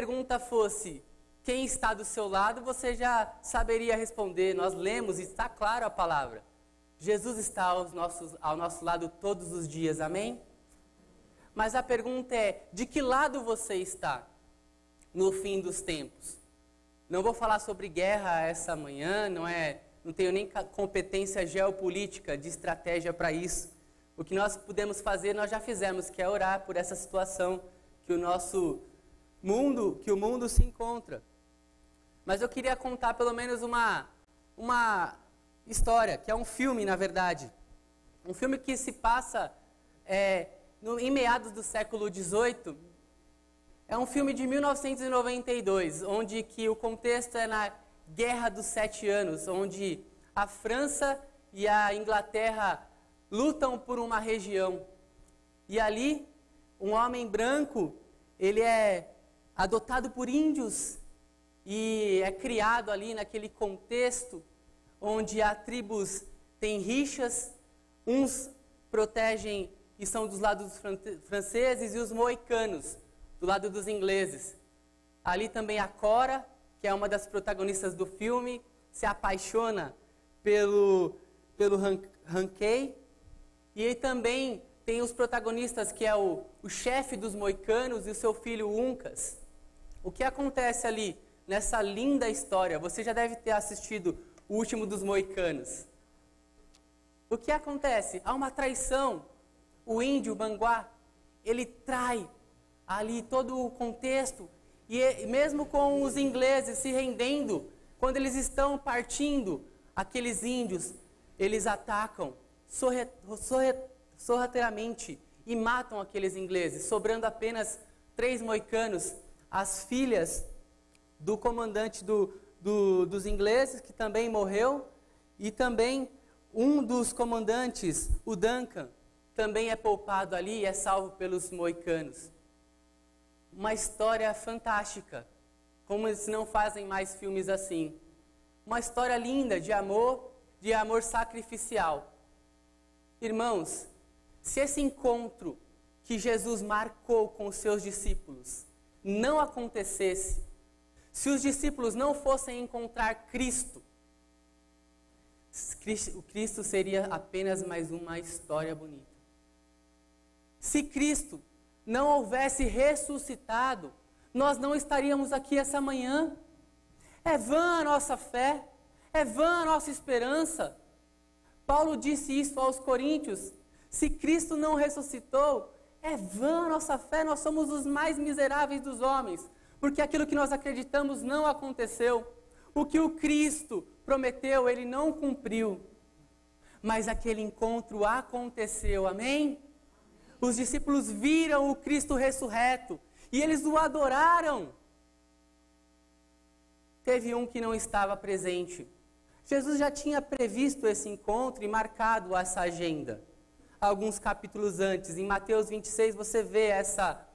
pergunta fosse quem está do seu lado, você já saberia responder. Nós lemos e está claro a palavra. Jesus está aos nossos, ao nosso lado todos os dias, amém? Mas a pergunta é: de que lado você está no fim dos tempos? Não vou falar sobre guerra essa manhã, não é, não tenho nem competência geopolítica de estratégia para isso. O que nós podemos fazer, nós já fizemos, que é orar por essa situação que o nosso mundo, que o mundo se encontra. Mas eu queria contar pelo menos uma uma história, que é um filme, na verdade. Um filme que se passa é, no, em meados do século XVIII. É um filme de 1992, onde que o contexto é na Guerra dos Sete Anos, onde a França e a Inglaterra lutam por uma região. E ali, um homem branco, ele é adotado por índios e é criado ali naquele contexto onde há tribos têm rixas, uns protegem e são dos lados dos franceses e os moicanos, do lado dos ingleses. Ali também a Cora, que é uma das protagonistas do filme, se apaixona pelo, pelo Hankei. E aí também tem os protagonistas, que é o, o chefe dos moicanos e o seu filho Uncas. O que acontece ali nessa linda história? Você já deve ter assistido o último dos moicanos. O que acontece? Há uma traição. O índio, banguá, ele trai ali todo o contexto. E mesmo com os ingleses se rendendo, quando eles estão partindo, aqueles índios, eles atacam sorrateiramente e matam aqueles ingleses, sobrando apenas três moicanos, as filhas do comandante do, do, dos ingleses, que também morreu, e também um dos comandantes, o Duncan, também é poupado ali e é salvo pelos moicanos. Uma história fantástica, como eles não fazem mais filmes assim. Uma história linda de amor, de amor sacrificial. Irmãos, se esse encontro que Jesus marcou com os seus discípulos não acontecesse, se os discípulos não fossem encontrar Cristo, o Cristo seria apenas mais uma história bonita. Se Cristo não houvesse ressuscitado, nós não estaríamos aqui essa manhã. É vã a nossa fé, é vã a nossa esperança. Paulo disse isso aos Coríntios: se Cristo não ressuscitou, é vã a nossa fé, nós somos os mais miseráveis dos homens porque aquilo que nós acreditamos não aconteceu. O que o Cristo prometeu, ele não cumpriu. Mas aquele encontro aconteceu, amém? Os discípulos viram o Cristo ressurreto e eles o adoraram. Teve um que não estava presente. Jesus já tinha previsto esse encontro e marcado essa agenda. Alguns capítulos antes, em Mateus 26, você vê essa,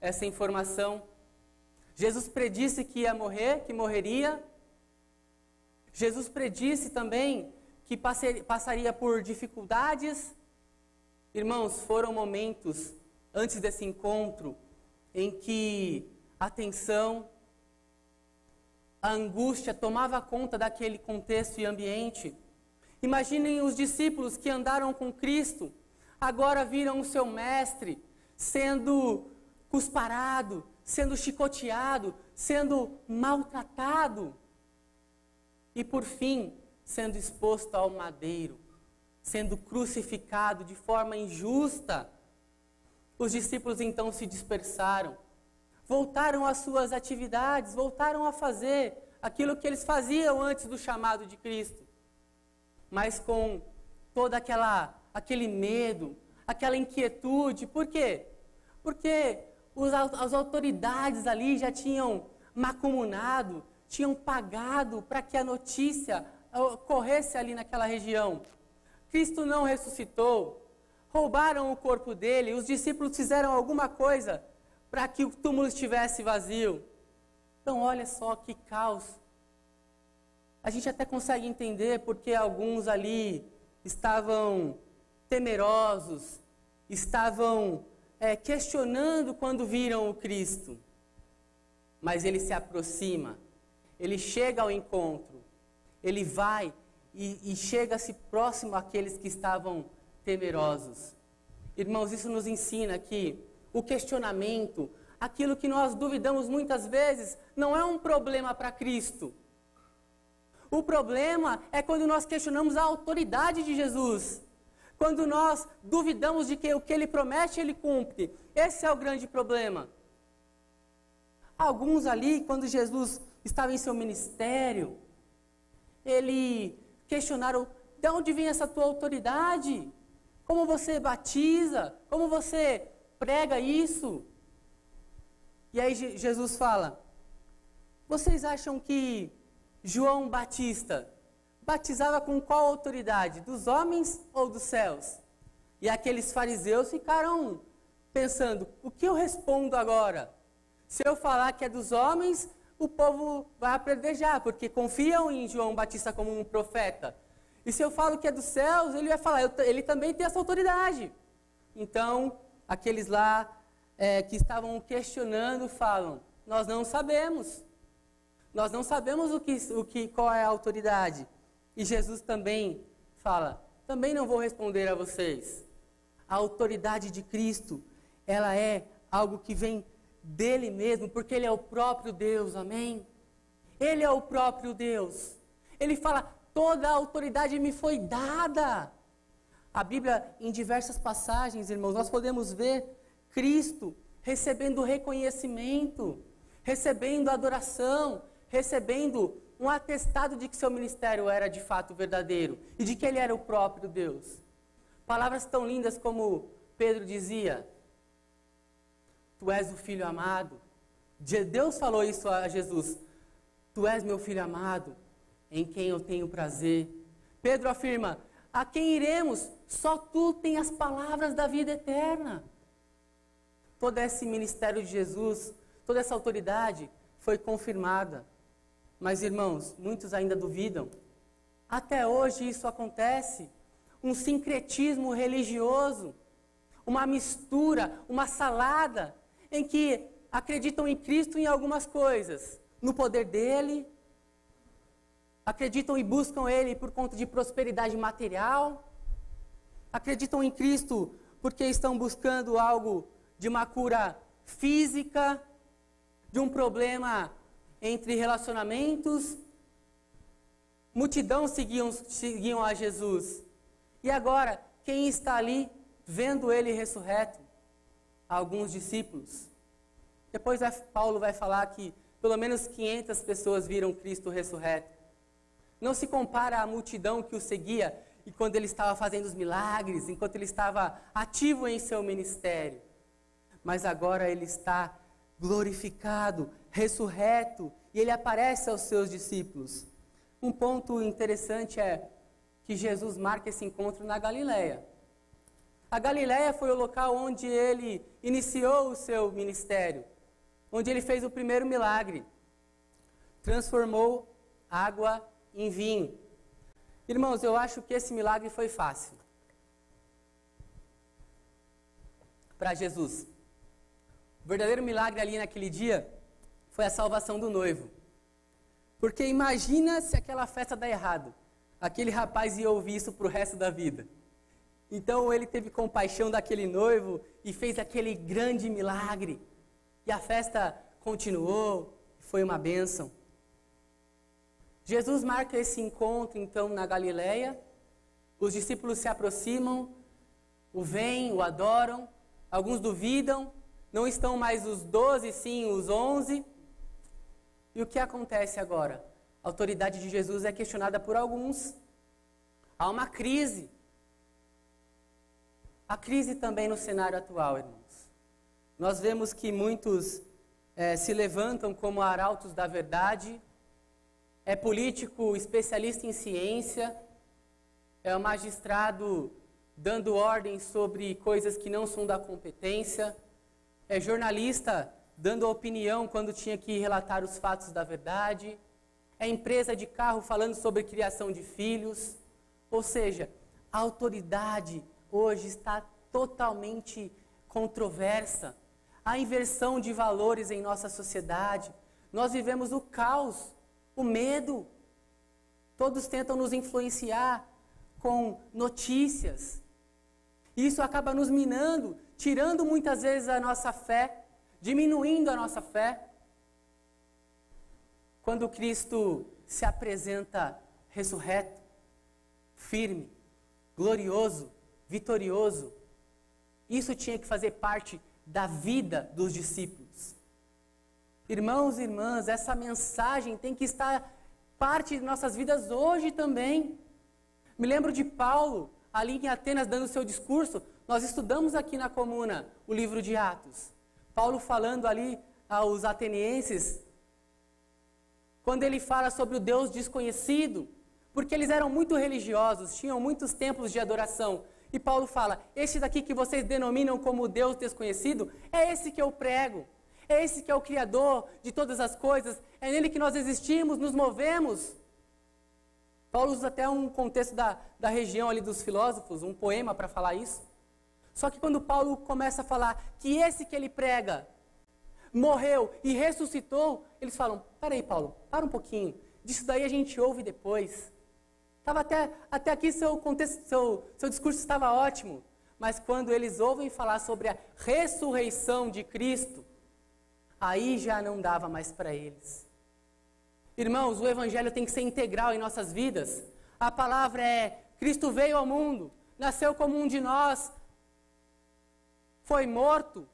essa informação. Jesus predisse que ia morrer, que morreria. Jesus predisse também que passaria por dificuldades. Irmãos, foram momentos antes desse encontro em que a tensão, a angústia tomava conta daquele contexto e ambiente. Imaginem os discípulos que andaram com Cristo, agora viram o seu mestre sendo cusparado, sendo chicoteado, sendo maltratado. E, por fim, sendo exposto ao madeiro, sendo crucificado de forma injusta. Os discípulos então se dispersaram, voltaram às suas atividades, voltaram a fazer aquilo que eles faziam antes do chamado de Cristo, mas com toda aquela aquele medo, aquela inquietude. Por quê? Porque as autoridades ali já tinham macumunado, tinham pagado para que a notícia corresse ali naquela região. Cristo não ressuscitou, roubaram o corpo dele, os discípulos fizeram alguma coisa para que o túmulo estivesse vazio. Então, olha só que caos. A gente até consegue entender porque alguns ali estavam temerosos, estavam é, questionando quando viram o Cristo. mas ele se aproxima, ele chega ao encontro, ele vai e, e chega-se próximo àqueles que estavam temerosos. Irmãos, isso nos ensina que o questionamento, aquilo que nós duvidamos muitas vezes, não é um problema para Cristo. O problema é quando nós questionamos a autoridade de Jesus. Quando nós duvidamos de que o que ele promete, ele cumpre. Esse é o grande problema. Alguns ali, quando Jesus estava em seu ministério, ele questionaram: de onde vem essa tua autoridade? Como você batiza? Como você prega isso? E aí Jesus fala: Vocês acham que João Batista batizava com qual autoridade? Dos homens ou dos céus? E aqueles fariseus ficaram pensando: o que eu respondo agora? Se eu falar que é dos homens, o povo vai apredejar, porque confiam em João Batista como um profeta. E se eu falo que é dos céus, ele vai falar, ele também tem essa autoridade. Então, aqueles lá é, que estavam questionando falam: Nós não sabemos. Nós não sabemos o que, o que, qual é a autoridade. E Jesus também fala: Também não vou responder a vocês. A autoridade de Cristo, ela é algo que vem dele mesmo, porque ele é o próprio Deus, amém? Ele é o próprio Deus. Ele fala: toda a autoridade me foi dada. A Bíblia, em diversas passagens, irmãos, nós podemos ver Cristo recebendo reconhecimento, recebendo adoração, recebendo um atestado de que seu ministério era de fato verdadeiro e de que ele era o próprio Deus. Palavras tão lindas como Pedro dizia: Tu és o filho amado. Deus falou isso a Jesus: Tu és meu filho amado, em quem eu tenho prazer. Pedro afirma: A quem iremos? Só tu tens as palavras da vida eterna. Todo esse ministério de Jesus, toda essa autoridade foi confirmada. Mas, irmãos, muitos ainda duvidam. Até hoje isso acontece. Um sincretismo religioso, uma mistura, uma salada, em que acreditam em Cristo em algumas coisas, no poder dele, acreditam e buscam Ele por conta de prosperidade material, acreditam em Cristo porque estão buscando algo de uma cura física, de um problema entre relacionamentos. Multidão seguiam, seguiam a Jesus. E agora, quem está ali vendo ele ressurreto? Alguns discípulos. Depois Paulo vai falar que pelo menos 500 pessoas viram Cristo ressurreto. Não se compara à multidão que o seguia e quando ele estava fazendo os milagres, enquanto ele estava ativo em seu ministério. Mas agora ele está glorificado, ressurreto, e ele aparece aos seus discípulos. Um ponto interessante é que Jesus marca esse encontro na Galileia. A Galileia foi o local onde ele iniciou o seu ministério, onde ele fez o primeiro milagre. Transformou água em vinho. Irmãos, eu acho que esse milagre foi fácil. Para Jesus. O verdadeiro milagre ali naquele dia foi a salvação do noivo. Porque imagina se aquela festa dá errado. Aquele rapaz ia ouvir isso para o resto da vida. Então ele teve compaixão daquele noivo e fez aquele grande milagre. E a festa continuou, foi uma bênção. Jesus marca esse encontro então na Galileia. Os discípulos se aproximam, o veem, o adoram. Alguns duvidam, não estão mais os doze, sim os onze. E o que acontece agora? A autoridade de Jesus é questionada por alguns. Há uma crise. A crise também no cenário atual, irmãos. Nós vemos que muitos é, se levantam como arautos da verdade é político especialista em ciência, é magistrado dando ordens sobre coisas que não são da competência, é jornalista dando opinião quando tinha que relatar os fatos da verdade, é empresa de carro falando sobre criação de filhos. Ou seja, a autoridade hoje está totalmente controversa. A inversão de valores em nossa sociedade. nós vivemos o caos, o medo. Todos tentam nos influenciar com notícias. Isso acaba nos minando, tirando muitas vezes a nossa fé, diminuindo a nossa fé. Quando Cristo se apresenta ressurreto, firme, glorioso, vitorioso, isso tinha que fazer parte da vida dos discípulos. Irmãos e irmãs, essa mensagem tem que estar parte de nossas vidas hoje também. Me lembro de Paulo, ali em Atenas, dando seu discurso. Nós estudamos aqui na comuna o livro de Atos. Paulo falando ali aos atenienses, quando ele fala sobre o Deus desconhecido, porque eles eram muito religiosos, tinham muitos templos de adoração. E Paulo fala: Esse daqui que vocês denominam como Deus desconhecido, é esse que eu prego. É esse que é o Criador de todas as coisas, é nele que nós existimos, nos movemos. Paulo usa até um contexto da, da região ali dos filósofos, um poema para falar isso. Só que quando Paulo começa a falar que esse que ele prega morreu e ressuscitou, eles falam: peraí, Paulo, para um pouquinho. Disso daí a gente ouve depois. Tava até, até aqui seu, contexto, seu, seu discurso estava ótimo. Mas quando eles ouvem falar sobre a ressurreição de Cristo, aí já não dava mais para eles. Irmãos, o Evangelho tem que ser integral em nossas vidas. A palavra é: Cristo veio ao mundo, nasceu como um de nós, foi morto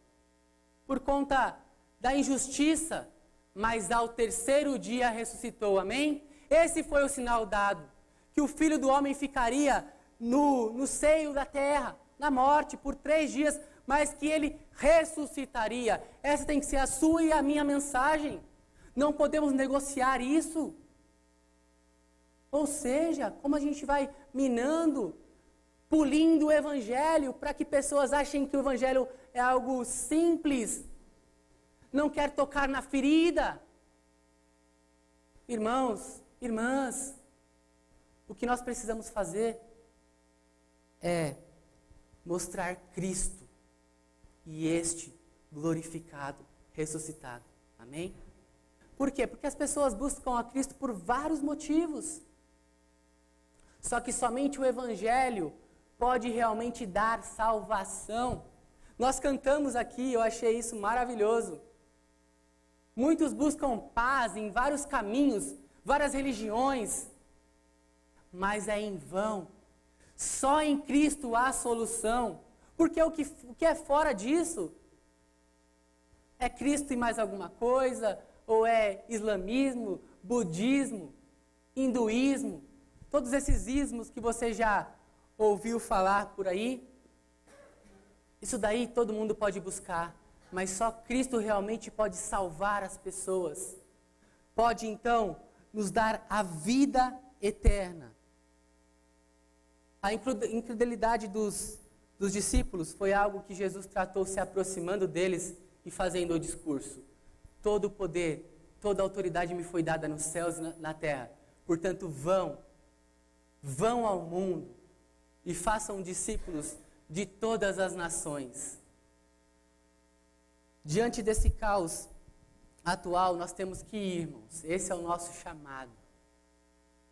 por conta da injustiça, mas ao terceiro dia ressuscitou. Amém? Esse foi o sinal dado: que o filho do homem ficaria no, no seio da terra, na morte, por três dias, mas que ele ressuscitaria. Essa tem que ser a sua e a minha mensagem. Não podemos negociar isso. Ou seja, como a gente vai minando, pulindo o evangelho para que pessoas achem que o evangelho é algo simples, não quer tocar na ferida. Irmãos, irmãs, o que nós precisamos fazer é mostrar Cristo e este glorificado, ressuscitado. Amém? Por quê? Porque as pessoas buscam a Cristo por vários motivos. Só que somente o Evangelho pode realmente dar salvação. Nós cantamos aqui, eu achei isso maravilhoso. Muitos buscam paz em vários caminhos, várias religiões, mas é em vão. Só em Cristo há solução. Porque o que, o que é fora disso é Cristo e mais alguma coisa, ou é islamismo, budismo, hinduísmo, todos esses ismos que você já ouviu falar por aí. Isso daí todo mundo pode buscar, mas só Cristo realmente pode salvar as pessoas. Pode então nos dar a vida eterna. A incredulidade dos dos discípulos foi algo que Jesus tratou se aproximando deles e fazendo o discurso. Todo o poder, toda a autoridade me foi dada nos céus e na, na terra. Portanto, vão, vão ao mundo e façam discípulos de todas as nações. Diante desse caos atual, nós temos que ir, irmãos. Esse é o nosso chamado.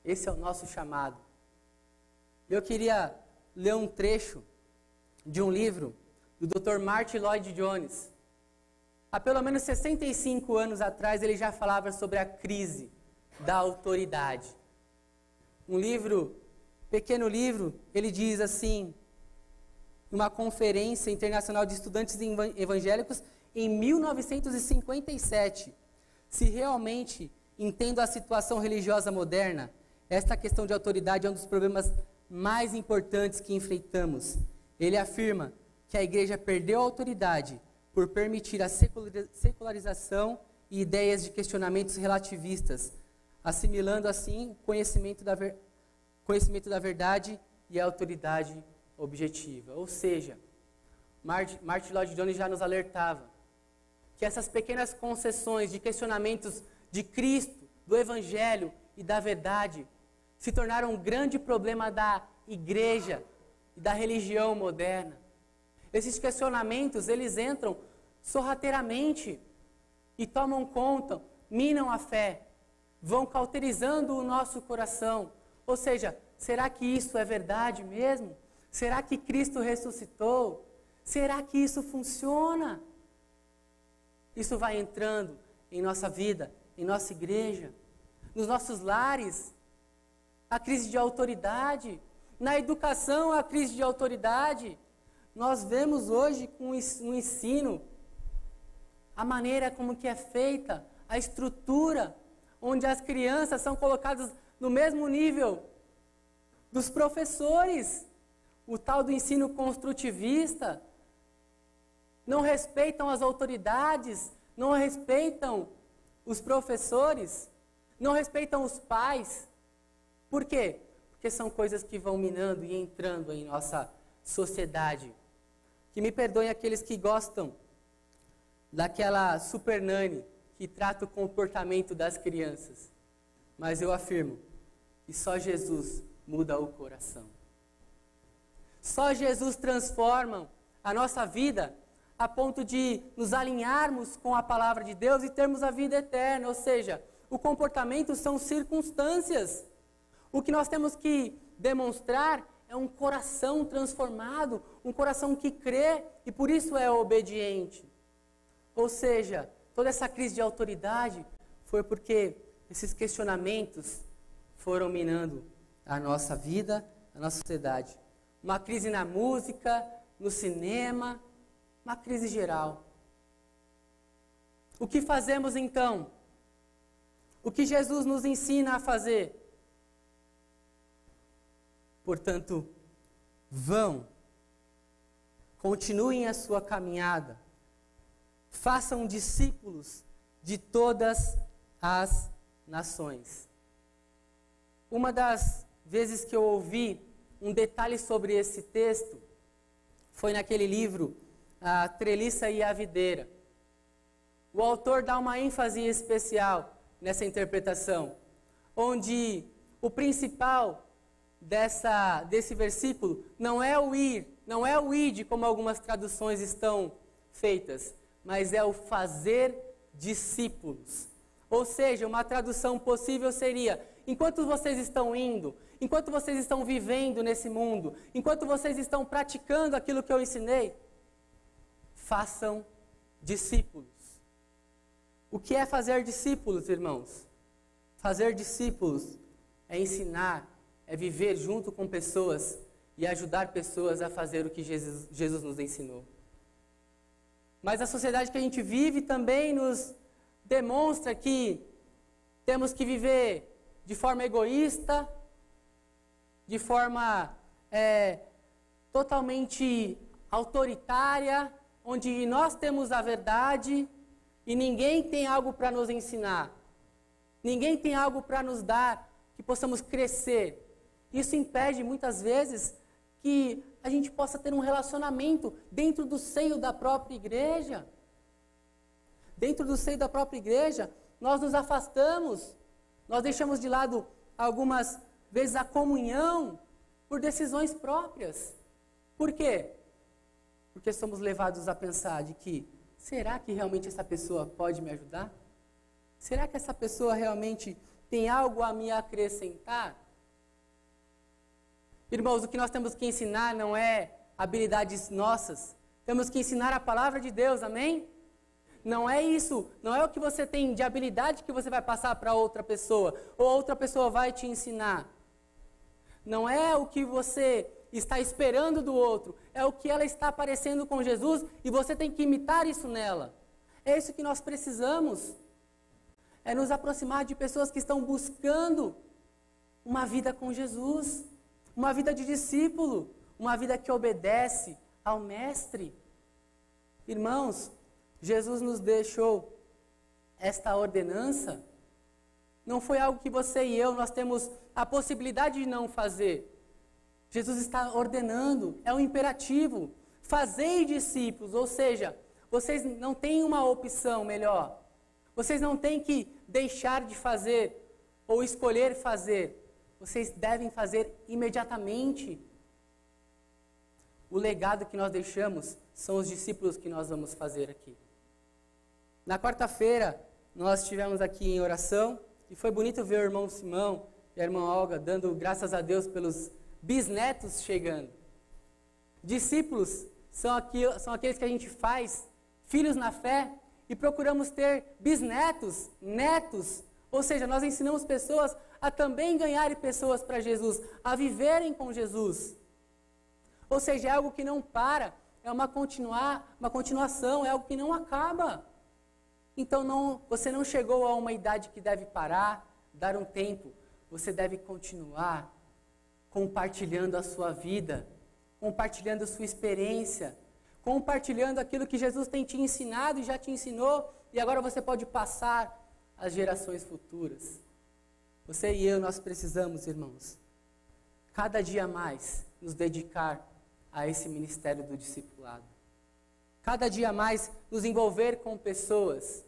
Esse é o nosso chamado. Eu queria ler um trecho de um livro do Dr. Martin Lloyd Jones. Há pelo menos 65 anos atrás, ele já falava sobre a crise da autoridade. Um livro, pequeno livro, ele diz assim, numa conferência internacional de estudantes evangélicos em 1957, se realmente entendo a situação religiosa moderna, esta questão de autoridade é um dos problemas mais importantes que enfrentamos. Ele afirma que a igreja perdeu a autoridade por permitir a secularização e ideias de questionamentos relativistas, assimilando assim o conhecimento da, ver, conhecimento da verdade e a autoridade objetiva. Ou seja, Martin Lloyd Jones já nos alertava que essas pequenas concessões de questionamentos de Cristo, do Evangelho e da verdade se tornaram um grande problema da igreja e da religião moderna. Esses questionamentos, eles entram sorrateiramente e tomam conta minam a fé, vão cauterizando o nosso coração. Ou seja, será que isso é verdade mesmo? Será que Cristo ressuscitou? Será que isso funciona? Isso vai entrando em nossa vida, em nossa igreja, nos nossos lares. A crise de autoridade, na educação, a crise de autoridade. Nós vemos hoje com o ensino a maneira como que é feita, a estrutura, onde as crianças são colocadas no mesmo nível dos professores. O tal do ensino construtivista, não respeitam as autoridades, não respeitam os professores, não respeitam os pais. Por quê? Porque são coisas que vão minando e entrando em nossa sociedade. Que me perdoem aqueles que gostam daquela super nani que trata o comportamento das crianças. Mas eu afirmo que só Jesus muda o coração. Só Jesus transforma a nossa vida a ponto de nos alinharmos com a palavra de Deus e termos a vida eterna. Ou seja, o comportamento são circunstâncias. O que nós temos que demonstrar é um coração transformado, um coração que crê e por isso é obediente. Ou seja, toda essa crise de autoridade foi porque esses questionamentos foram minando a nossa vida, a nossa sociedade. Uma crise na música, no cinema, uma crise geral. O que fazemos então? O que Jesus nos ensina a fazer? Portanto, vão, continuem a sua caminhada, façam discípulos de todas as nações. Uma das vezes que eu ouvi um detalhe sobre esse texto foi naquele livro a treliça e a videira. O autor dá uma ênfase especial nessa interpretação, onde o principal dessa, desse versículo não é o ir, não é o id, como algumas traduções estão feitas, mas é o fazer discípulos. Ou seja, uma tradução possível seria: enquanto vocês estão indo, enquanto vocês estão vivendo nesse mundo, enquanto vocês estão praticando aquilo que eu ensinei, façam discípulos. O que é fazer discípulos, irmãos? Fazer discípulos é ensinar, é viver junto com pessoas e ajudar pessoas a fazer o que Jesus, Jesus nos ensinou. Mas a sociedade que a gente vive também nos demonstra que temos que viver de forma egoísta, de forma é, totalmente autoritária, onde nós temos a verdade e ninguém tem algo para nos ensinar. Ninguém tem algo para nos dar que possamos crescer. Isso impede muitas vezes que a gente possa ter um relacionamento dentro do seio da própria igreja. Dentro do seio da própria igreja, nós nos afastamos, nós deixamos de lado algumas vezes a comunhão por decisões próprias. Por quê? porque somos levados a pensar de que será que realmente essa pessoa pode me ajudar? Será que essa pessoa realmente tem algo a me acrescentar? Irmãos, o que nós temos que ensinar não é habilidades nossas, temos que ensinar a palavra de Deus, amém? Não é isso, não é o que você tem de habilidade que você vai passar para outra pessoa, ou outra pessoa vai te ensinar. Não é o que você está esperando do outro, é o que ela está aparecendo com Jesus e você tem que imitar isso nela. É isso que nós precisamos. É nos aproximar de pessoas que estão buscando uma vida com Jesus, uma vida de discípulo, uma vida que obedece ao Mestre. Irmãos, Jesus nos deixou esta ordenança. Não foi algo que você e eu nós temos a possibilidade de não fazer. Jesus está ordenando, é um imperativo. Fazei discípulos, ou seja, vocês não têm uma opção melhor. Vocês não têm que deixar de fazer ou escolher fazer. Vocês devem fazer imediatamente. O legado que nós deixamos são os discípulos que nós vamos fazer aqui. Na quarta-feira, nós estivemos aqui em oração e foi bonito ver o irmão Simão e a irmã Olga dando graças a Deus pelos bisnetos chegando. Discípulos são, aqui, são aqueles que a gente faz, filhos na fé, e procuramos ter bisnetos, netos, ou seja, nós ensinamos pessoas a também ganharem pessoas para Jesus, a viverem com Jesus. Ou seja, é algo que não para, é uma, continuar, uma continuação, é algo que não acaba. Então não, você não chegou a uma idade que deve parar, dar um tempo. Você deve continuar compartilhando a sua vida, compartilhando a sua experiência, compartilhando aquilo que Jesus tem te ensinado e já te ensinou, e agora você pode passar às gerações futuras. Você e eu, nós precisamos, irmãos, cada dia mais nos dedicar a esse ministério do discipulado. Cada dia mais nos envolver com pessoas.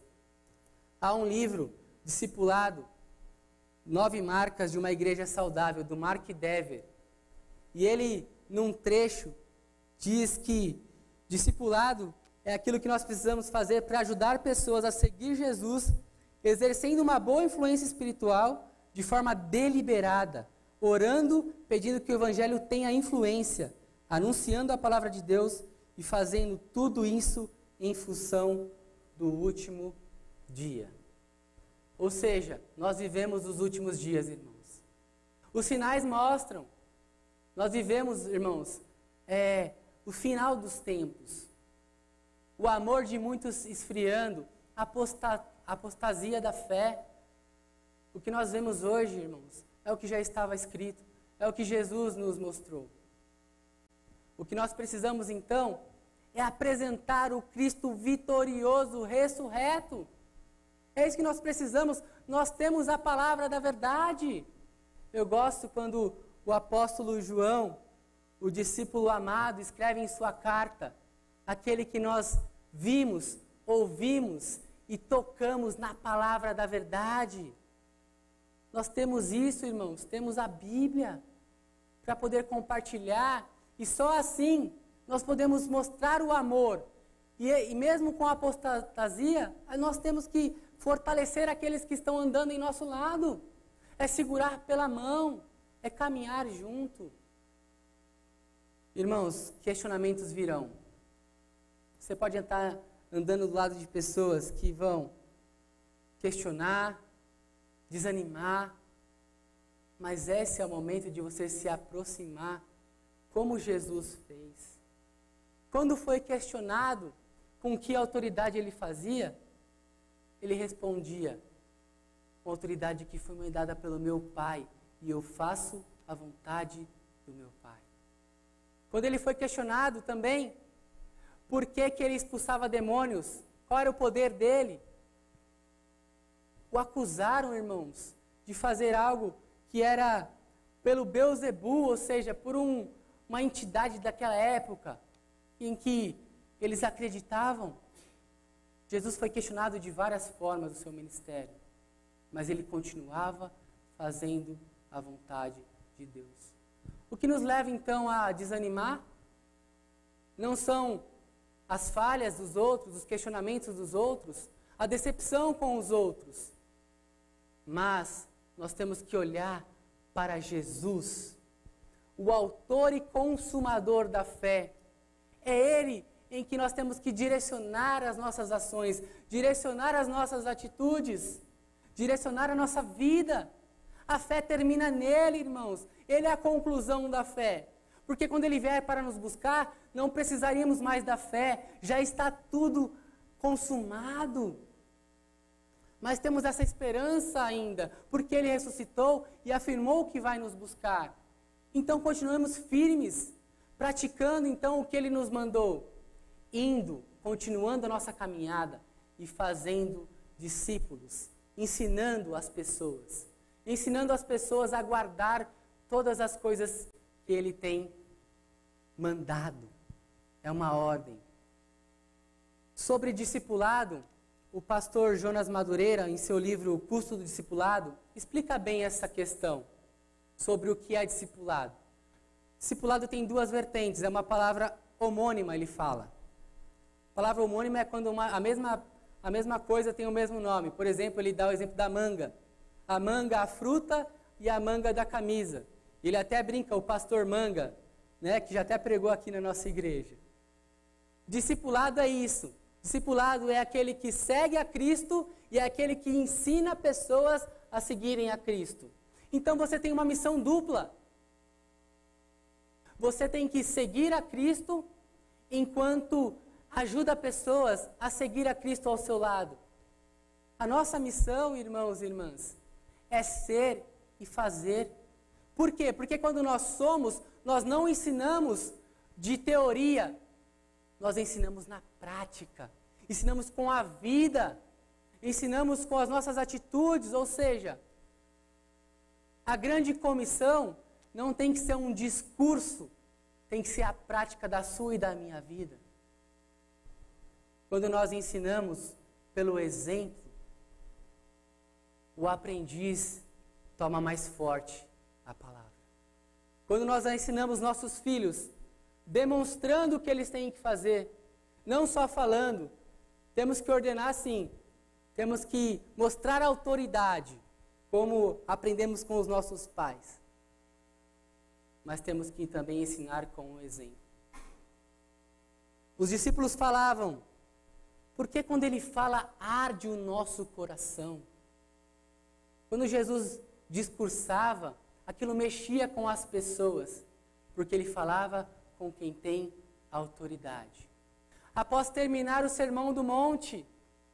Há um livro, Discipulado, Nove Marcas de uma Igreja Saudável, do Mark Dever. E ele, num trecho, diz que discipulado é aquilo que nós precisamos fazer para ajudar pessoas a seguir Jesus, exercendo uma boa influência espiritual de forma deliberada, orando, pedindo que o Evangelho tenha influência, anunciando a palavra de Deus e fazendo tudo isso em função do último dia. Ou seja, nós vivemos os últimos dias, irmãos. Os sinais mostram. Nós vivemos, irmãos, é, o final dos tempos. O amor de muitos esfriando, a aposta, apostasia da fé. O que nós vemos hoje, irmãos, é o que já estava escrito, é o que Jesus nos mostrou. O que nós precisamos então é apresentar o Cristo vitorioso, ressurreto. É isso que nós precisamos. Nós temos a palavra da verdade. Eu gosto quando o apóstolo João, o discípulo amado, escreve em sua carta aquele que nós vimos, ouvimos e tocamos na palavra da verdade. Nós temos isso, irmãos, temos a Bíblia para poder compartilhar e só assim nós podemos mostrar o amor. E, e mesmo com a apostasia, nós temos que fortalecer aqueles que estão andando em nosso lado. É segurar pela mão, é caminhar junto. Irmãos, questionamentos virão. Você pode estar andando do lado de pessoas que vão questionar, desanimar, mas esse é o momento de você se aproximar como Jesus fez. Quando foi questionado com que autoridade ele fazia, ele respondia: com autoridade que foi me dada pelo meu Pai, e eu faço a vontade do meu Pai. Quando ele foi questionado também, por que, que ele expulsava demônios? Qual era o poder dele? O acusaram, irmãos, de fazer algo que era pelo Beuzebu, ou seja, por um, uma entidade daquela época em que eles acreditavam. Jesus foi questionado de várias formas do seu ministério, mas ele continuava fazendo a vontade de Deus. O que nos leva então a desanimar não são as falhas dos outros, os questionamentos dos outros, a decepção com os outros, mas nós temos que olhar para Jesus o autor e consumador da fé. É Ele em que nós temos que direcionar as nossas ações, direcionar as nossas atitudes, direcionar a nossa vida. A fé termina nele, irmãos. Ele é a conclusão da fé. Porque quando ele vier para nos buscar, não precisaríamos mais da fé, já está tudo consumado. Mas temos essa esperança ainda, porque ele ressuscitou e afirmou que vai nos buscar. Então continuemos firmes, praticando então o que ele nos mandou, indo, continuando a nossa caminhada e fazendo discípulos, ensinando as pessoas, ensinando as pessoas a guardar todas as coisas que ele tem mandado. É uma ordem. Sobre discipulado, o pastor Jonas Madureira, em seu livro O Custo do Discipulado, explica bem essa questão sobre o que é discipulado. Discipulado tem duas vertentes, é uma palavra homônima, ele fala. Palavra homônima é quando uma, a, mesma, a mesma coisa tem o mesmo nome. Por exemplo, ele dá o exemplo da manga. A manga, a fruta e a manga da camisa. Ele até brinca, o pastor manga, né, que já até pregou aqui na nossa igreja. Discipulado é isso. Discipulado é aquele que segue a Cristo e é aquele que ensina pessoas a seguirem a Cristo. Então você tem uma missão dupla. Você tem que seguir a Cristo enquanto ajuda pessoas a seguir a Cristo ao seu lado. A nossa missão, irmãos e irmãs, é ser e fazer. Por quê? Porque quando nós somos, nós não ensinamos de teoria, nós ensinamos na prática, ensinamos com a vida, ensinamos com as nossas atitudes, ou seja, a grande comissão não tem que ser um discurso, tem que ser a prática da sua e da minha vida. Quando nós ensinamos pelo exemplo, o aprendiz toma mais forte a palavra. Quando nós ensinamos nossos filhos, demonstrando o que eles têm que fazer, não só falando, temos que ordenar sim, temos que mostrar autoridade, como aprendemos com os nossos pais. Mas temos que também ensinar com o exemplo. Os discípulos falavam, porque quando ele fala, arde o nosso coração. Quando Jesus discursava, aquilo mexia com as pessoas, porque ele falava com quem tem autoridade. Após terminar o sermão do monte,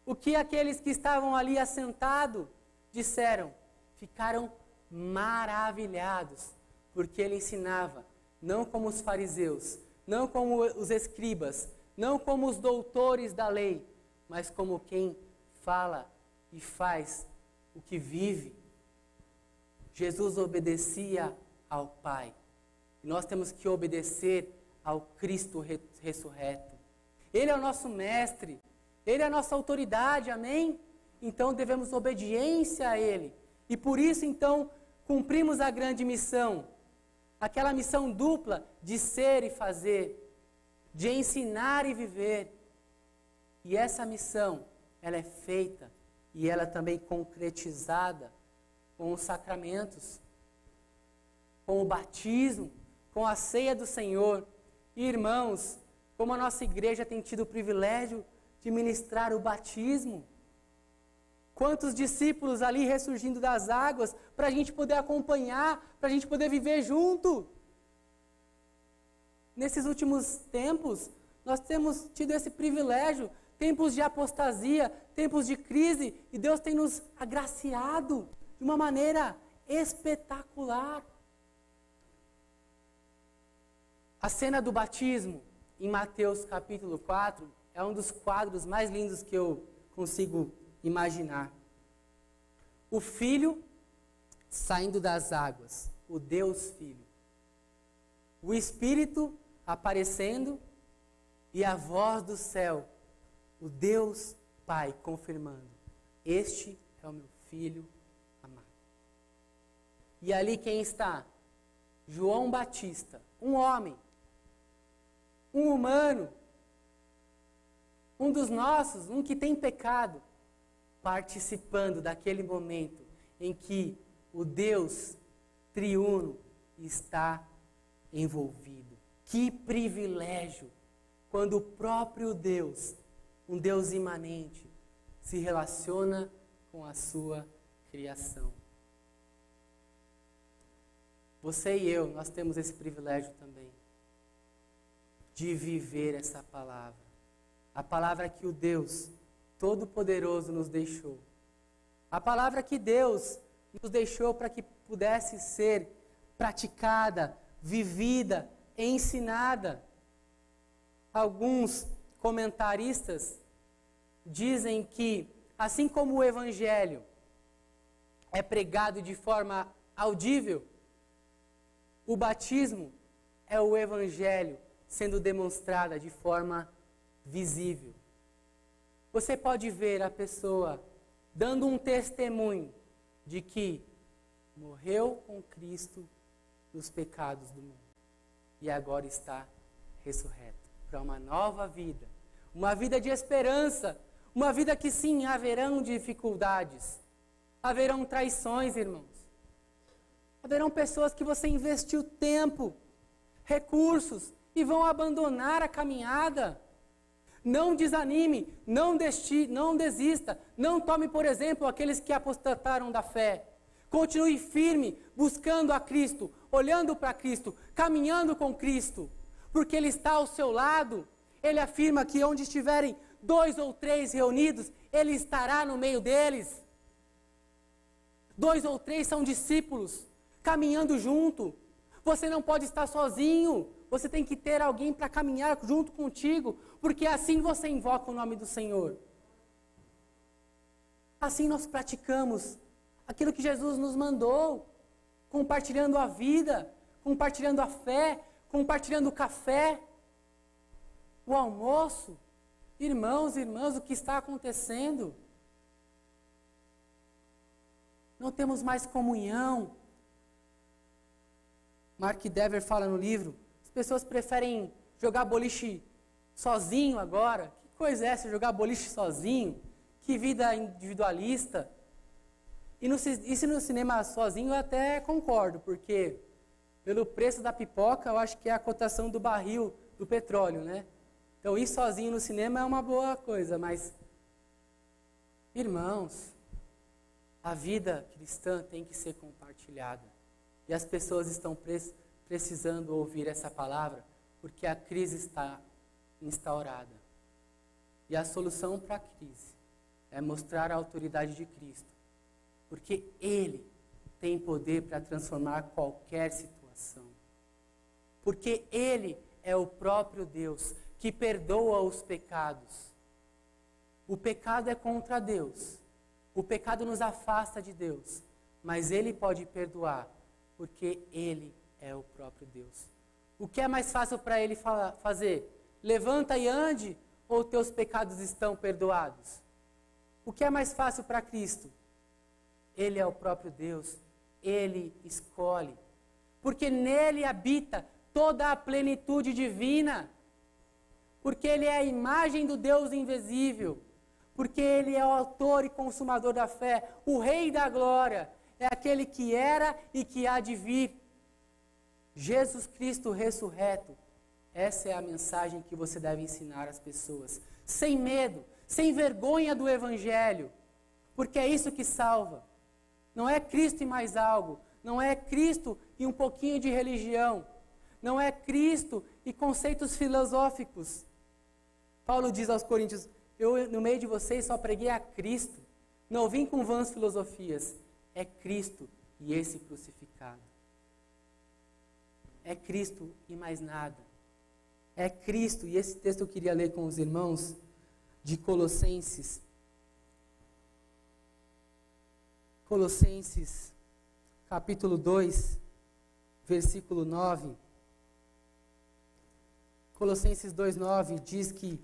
o que aqueles que estavam ali assentados disseram? Ficaram maravilhados, porque ele ensinava, não como os fariseus, não como os escribas, não como os doutores da lei, mas como quem fala e faz o que vive. Jesus obedecia ao Pai. E nós temos que obedecer ao Cristo ressurreto. Ele é o nosso mestre, ele é a nossa autoridade, amém? Então devemos obediência a ele. E por isso, então, cumprimos a grande missão, aquela missão dupla de ser e fazer, de ensinar e viver. E essa missão, ela é feita e ela também concretizada com os sacramentos, com o batismo, com a ceia do Senhor. E, irmãos, como a nossa igreja tem tido o privilégio de ministrar o batismo, quantos discípulos ali ressurgindo das águas, para a gente poder acompanhar, para a gente poder viver junto. Nesses últimos tempos, nós temos tido esse privilégio tempos de apostasia, tempos de crise, e Deus tem nos agraciado de uma maneira espetacular. A cena do batismo, em Mateus capítulo 4, é um dos quadros mais lindos que eu consigo imaginar. O filho saindo das águas, o Deus Filho. O Espírito aparecendo e a voz do céu o Deus Pai confirmando: Este é o meu filho amado. E ali quem está? João Batista, um homem, um humano, um dos nossos, um que tem pecado, participando daquele momento em que o Deus triuno está envolvido. Que privilégio quando o próprio Deus um Deus imanente, se relaciona com a sua criação. Você e eu, nós temos esse privilégio também de viver essa palavra. A palavra que o Deus Todo-Poderoso nos deixou. A palavra que Deus nos deixou para que pudesse ser praticada, vivida, ensinada. Alguns comentaristas dizem que, assim como o Evangelho é pregado de forma audível, o batismo é o Evangelho sendo demonstrada de forma visível. Você pode ver a pessoa dando um testemunho de que morreu com Cristo nos pecados do mundo e agora está ressurreto para uma nova vida uma vida de esperança, Uma vida que sim, haverão dificuldades. Haverão traições, irmãos. Haverão pessoas que você investiu tempo, recursos e vão abandonar a caminhada. Não desanime, não, desti, não desista, não tome, por exemplo, aqueles que apostataram da fé. Continue firme, buscando a Cristo, olhando para Cristo, caminhando com Cristo, porque Ele está ao seu lado. Ele afirma que onde estiverem dois ou três reunidos, Ele estará no meio deles. Dois ou três são discípulos, caminhando junto. Você não pode estar sozinho. Você tem que ter alguém para caminhar junto contigo, porque assim você invoca o nome do Senhor. Assim nós praticamos aquilo que Jesus nos mandou, compartilhando a vida, compartilhando a fé, compartilhando o café, o almoço. Irmãos, irmãs, o que está acontecendo? Não temos mais comunhão. Mark Dever fala no livro: as pessoas preferem jogar boliche sozinho agora. Que coisa é essa, jogar boliche sozinho? Que vida individualista. E, no, e no cinema sozinho eu até concordo, porque pelo preço da pipoca eu acho que é a cotação do barril do petróleo, né? Então ir sozinho no cinema é uma boa coisa, mas irmãos, a vida cristã tem que ser compartilhada. E as pessoas estão precisando ouvir essa palavra porque a crise está instaurada. E a solução para a crise é mostrar a autoridade de Cristo, porque Ele tem poder para transformar qualquer situação. Porque Ele é o próprio Deus que perdoa os pecados. O pecado é contra Deus. O pecado nos afasta de Deus, mas Ele pode perdoar, porque Ele é o próprio Deus. O que é mais fácil para Ele fazer? Levanta e ande, ou teus pecados estão perdoados? O que é mais fácil para Cristo? Ele é o próprio Deus, Ele escolhe, porque nele habita toda a plenitude divina, porque Ele é a imagem do Deus invisível porque Ele é o autor e consumador da fé, o Rei da glória, é aquele que era e que há de vir. Jesus Cristo ressurreto. Essa é a mensagem que você deve ensinar às pessoas, sem medo, sem vergonha do Evangelho, porque é isso que salva. Não é Cristo e mais algo, não é Cristo e um pouquinho de religião, não é Cristo e conceitos filosóficos. Paulo diz aos Coríntios: eu, no meio de vocês, só preguei a Cristo. Não vim com vãs filosofias. É Cristo e esse crucificado. É Cristo e mais nada. É Cristo, e esse texto eu queria ler com os irmãos de Colossenses. Colossenses, capítulo 2, versículo 9. Colossenses 2,9 diz que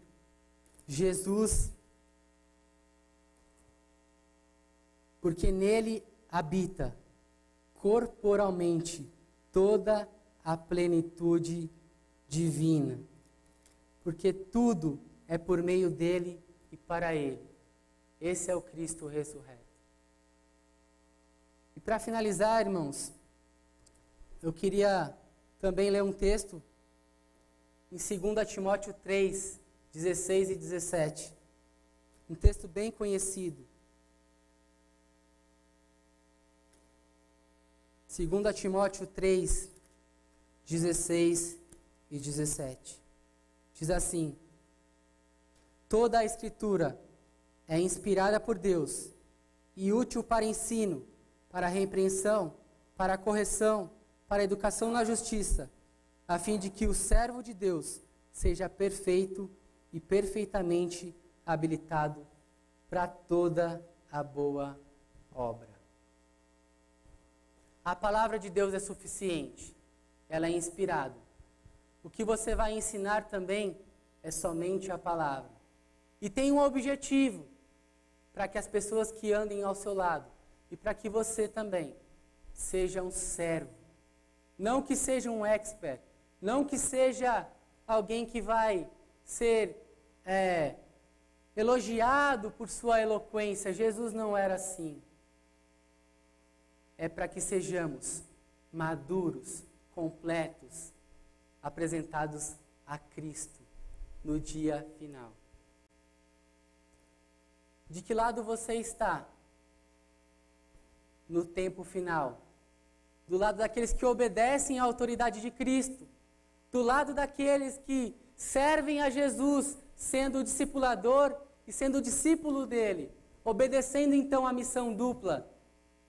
Jesus, porque nele habita corporalmente toda a plenitude divina. Porque tudo é por meio dele e para ele. Esse é o Cristo ressurreto. E para finalizar, irmãos, eu queria também ler um texto em 2 Timóteo 3, 16 e 17. Um texto bem conhecido. 2 Timóteo 3, 16 e 17. Diz assim: Toda a Escritura é inspirada por Deus e útil para ensino, para repreensão, para correção, para educação na justiça, a fim de que o servo de Deus seja perfeito e perfeitamente habilitado para toda a boa obra. A palavra de Deus é suficiente, ela é inspirada. O que você vai ensinar também é somente a palavra. E tem um objetivo para que as pessoas que andem ao seu lado e para que você também seja um servo. Não que seja um expert, não que seja alguém que vai ser é, elogiado por sua eloquência. Jesus não era assim. É para que sejamos maduros, completos, apresentados a Cristo no dia final. De que lado você está? No tempo final. Do lado daqueles que obedecem à autoridade de Cristo. Do lado daqueles que servem a Jesus, sendo o discipulador e sendo o discípulo dele. Obedecendo então a missão dupla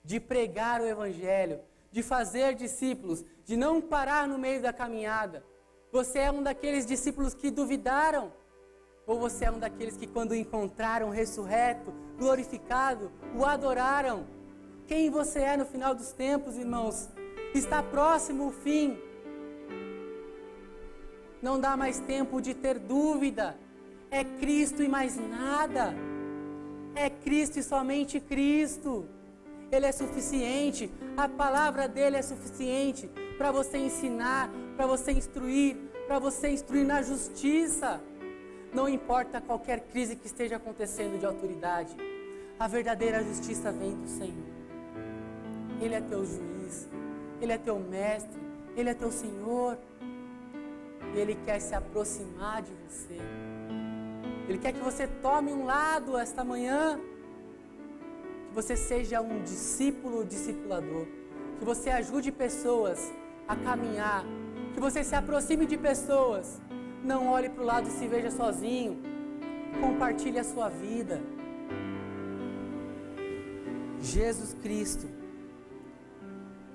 de pregar o Evangelho, de fazer discípulos, de não parar no meio da caminhada. Você é um daqueles discípulos que duvidaram ou você é um daqueles que, quando encontraram ressurreto, glorificado, o adoraram? Quem você é no final dos tempos, irmãos? Está próximo o fim. Não dá mais tempo de ter dúvida. É Cristo e mais nada. É Cristo e somente Cristo. Ele é suficiente. A palavra dele é suficiente para você ensinar, para você instruir, para você instruir na justiça. Não importa qualquer crise que esteja acontecendo de autoridade, a verdadeira justiça vem do Senhor. Ele é teu juiz, Ele é teu mestre, Ele é teu Senhor. E Ele quer se aproximar de você. Ele quer que você tome um lado esta manhã. Que você seja um discípulo discipulador. Que você ajude pessoas a caminhar. Que você se aproxime de pessoas não olhe para o lado e se veja sozinho. Compartilhe a sua vida. Jesus Cristo,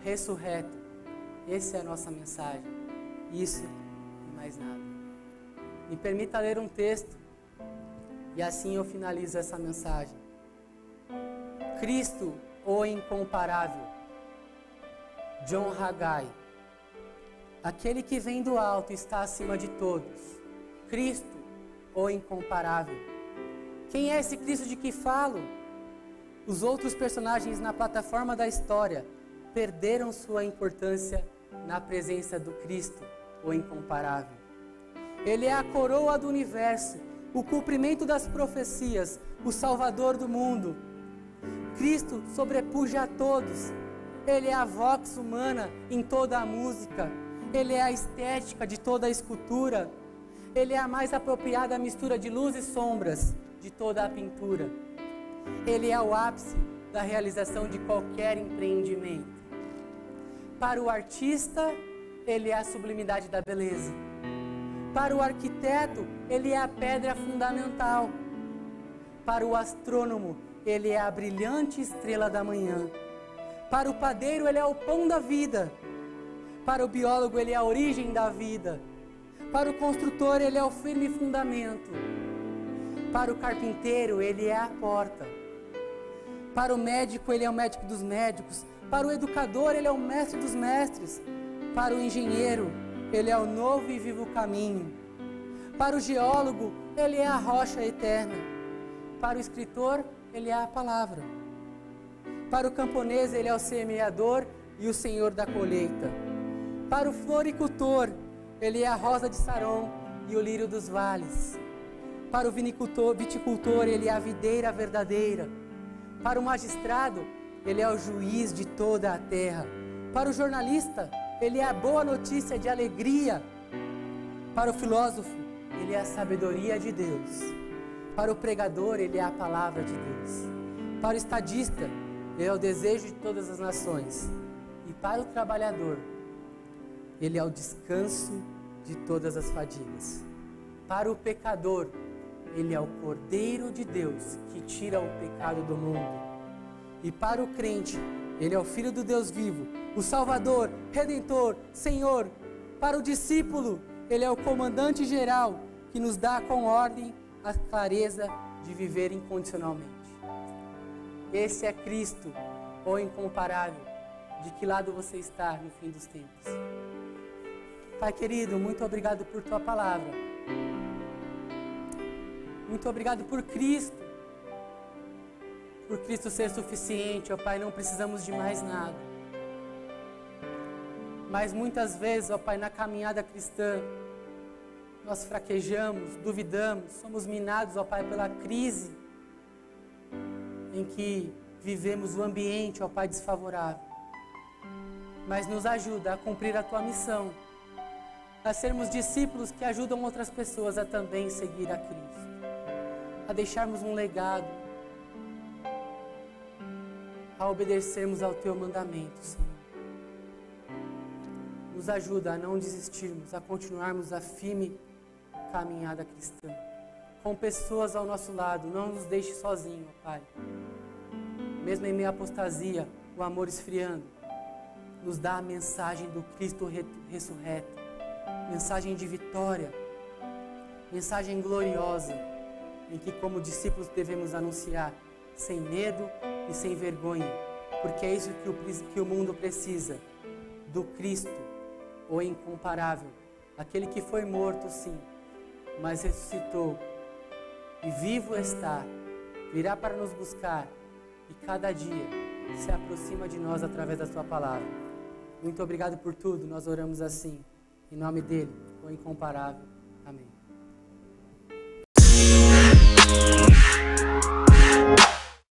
ressurreto. Essa é a nossa mensagem. Isso mais nada. Me permita ler um texto e assim eu finalizo essa mensagem. Cristo, o incomparável. John Haggai. Aquele que vem do alto está acima de todos. Cristo, o incomparável. Quem é esse Cristo de que falo? Os outros personagens na plataforma da história perderam sua importância na presença do Cristo, o incomparável. Ele é a coroa do universo, o cumprimento das profecias, o Salvador do mundo. Cristo sobrepuja a todos. Ele é a vox humana em toda a música ele é a estética de toda a escultura, ele é a mais apropriada mistura de luz e sombras de toda a pintura. Ele é o ápice da realização de qualquer empreendimento. Para o artista, ele é a sublimidade da beleza. Para o arquiteto, ele é a pedra fundamental. Para o astrônomo, ele é a brilhante estrela da manhã. Para o padeiro, ele é o pão da vida. Para o biólogo, ele é a origem da vida. Para o construtor, ele é o firme fundamento. Para o carpinteiro, ele é a porta. Para o médico, ele é o médico dos médicos. Para o educador, ele é o mestre dos mestres. Para o engenheiro, ele é o novo e vivo caminho. Para o geólogo, ele é a rocha eterna. Para o escritor, ele é a palavra. Para o camponês, ele é o semeador e o senhor da colheita. Para o floricultor, ele é a rosa de Saron e o lírio dos vales. Para o vinicultor, viticultor, ele é a videira verdadeira. Para o magistrado, ele é o juiz de toda a terra. Para o jornalista, ele é a boa notícia de alegria. Para o filósofo, ele é a sabedoria de Deus. Para o pregador, ele é a palavra de Deus. Para o estadista, ele é o desejo de todas as nações. E para o trabalhador, ele é o descanso de todas as fadigas. Para o pecador, ele é o Cordeiro de Deus que tira o pecado do mundo. E para o crente, ele é o Filho do Deus vivo, o Salvador, Redentor, Senhor. Para o discípulo, ele é o comandante geral que nos dá com ordem a clareza de viver incondicionalmente. Esse é Cristo, o incomparável. De que lado você está no fim dos tempos? Pai querido, muito obrigado por tua palavra. Muito obrigado por Cristo. Por Cristo ser suficiente, ó Pai, não precisamos de mais nada. Mas muitas vezes, ó Pai, na caminhada cristã, nós fraquejamos, duvidamos, somos minados, ó Pai, pela crise em que vivemos o ambiente, ó Pai, desfavorável. Mas nos ajuda a cumprir a tua missão, a sermos discípulos que ajudam outras pessoas a também seguir a Cristo, a deixarmos um legado, a obedecermos ao teu mandamento, Senhor. Nos ajuda a não desistirmos, a continuarmos a firme caminhada cristã. Com pessoas ao nosso lado, não nos deixe sozinhos, Pai. Mesmo em meio à apostasia, o amor esfriando, nos dá a mensagem do Cristo ressurreto, mensagem de vitória, mensagem gloriosa, em que, como discípulos, devemos anunciar sem medo e sem vergonha, porque é isso que o, que o mundo precisa: do Cristo, o incomparável, aquele que foi morto, sim, mas ressuscitou e vivo está, virá para nos buscar e cada dia se aproxima de nós através da Sua palavra. Muito obrigado por tudo, nós oramos assim, em nome dele, o incomparável. Amém.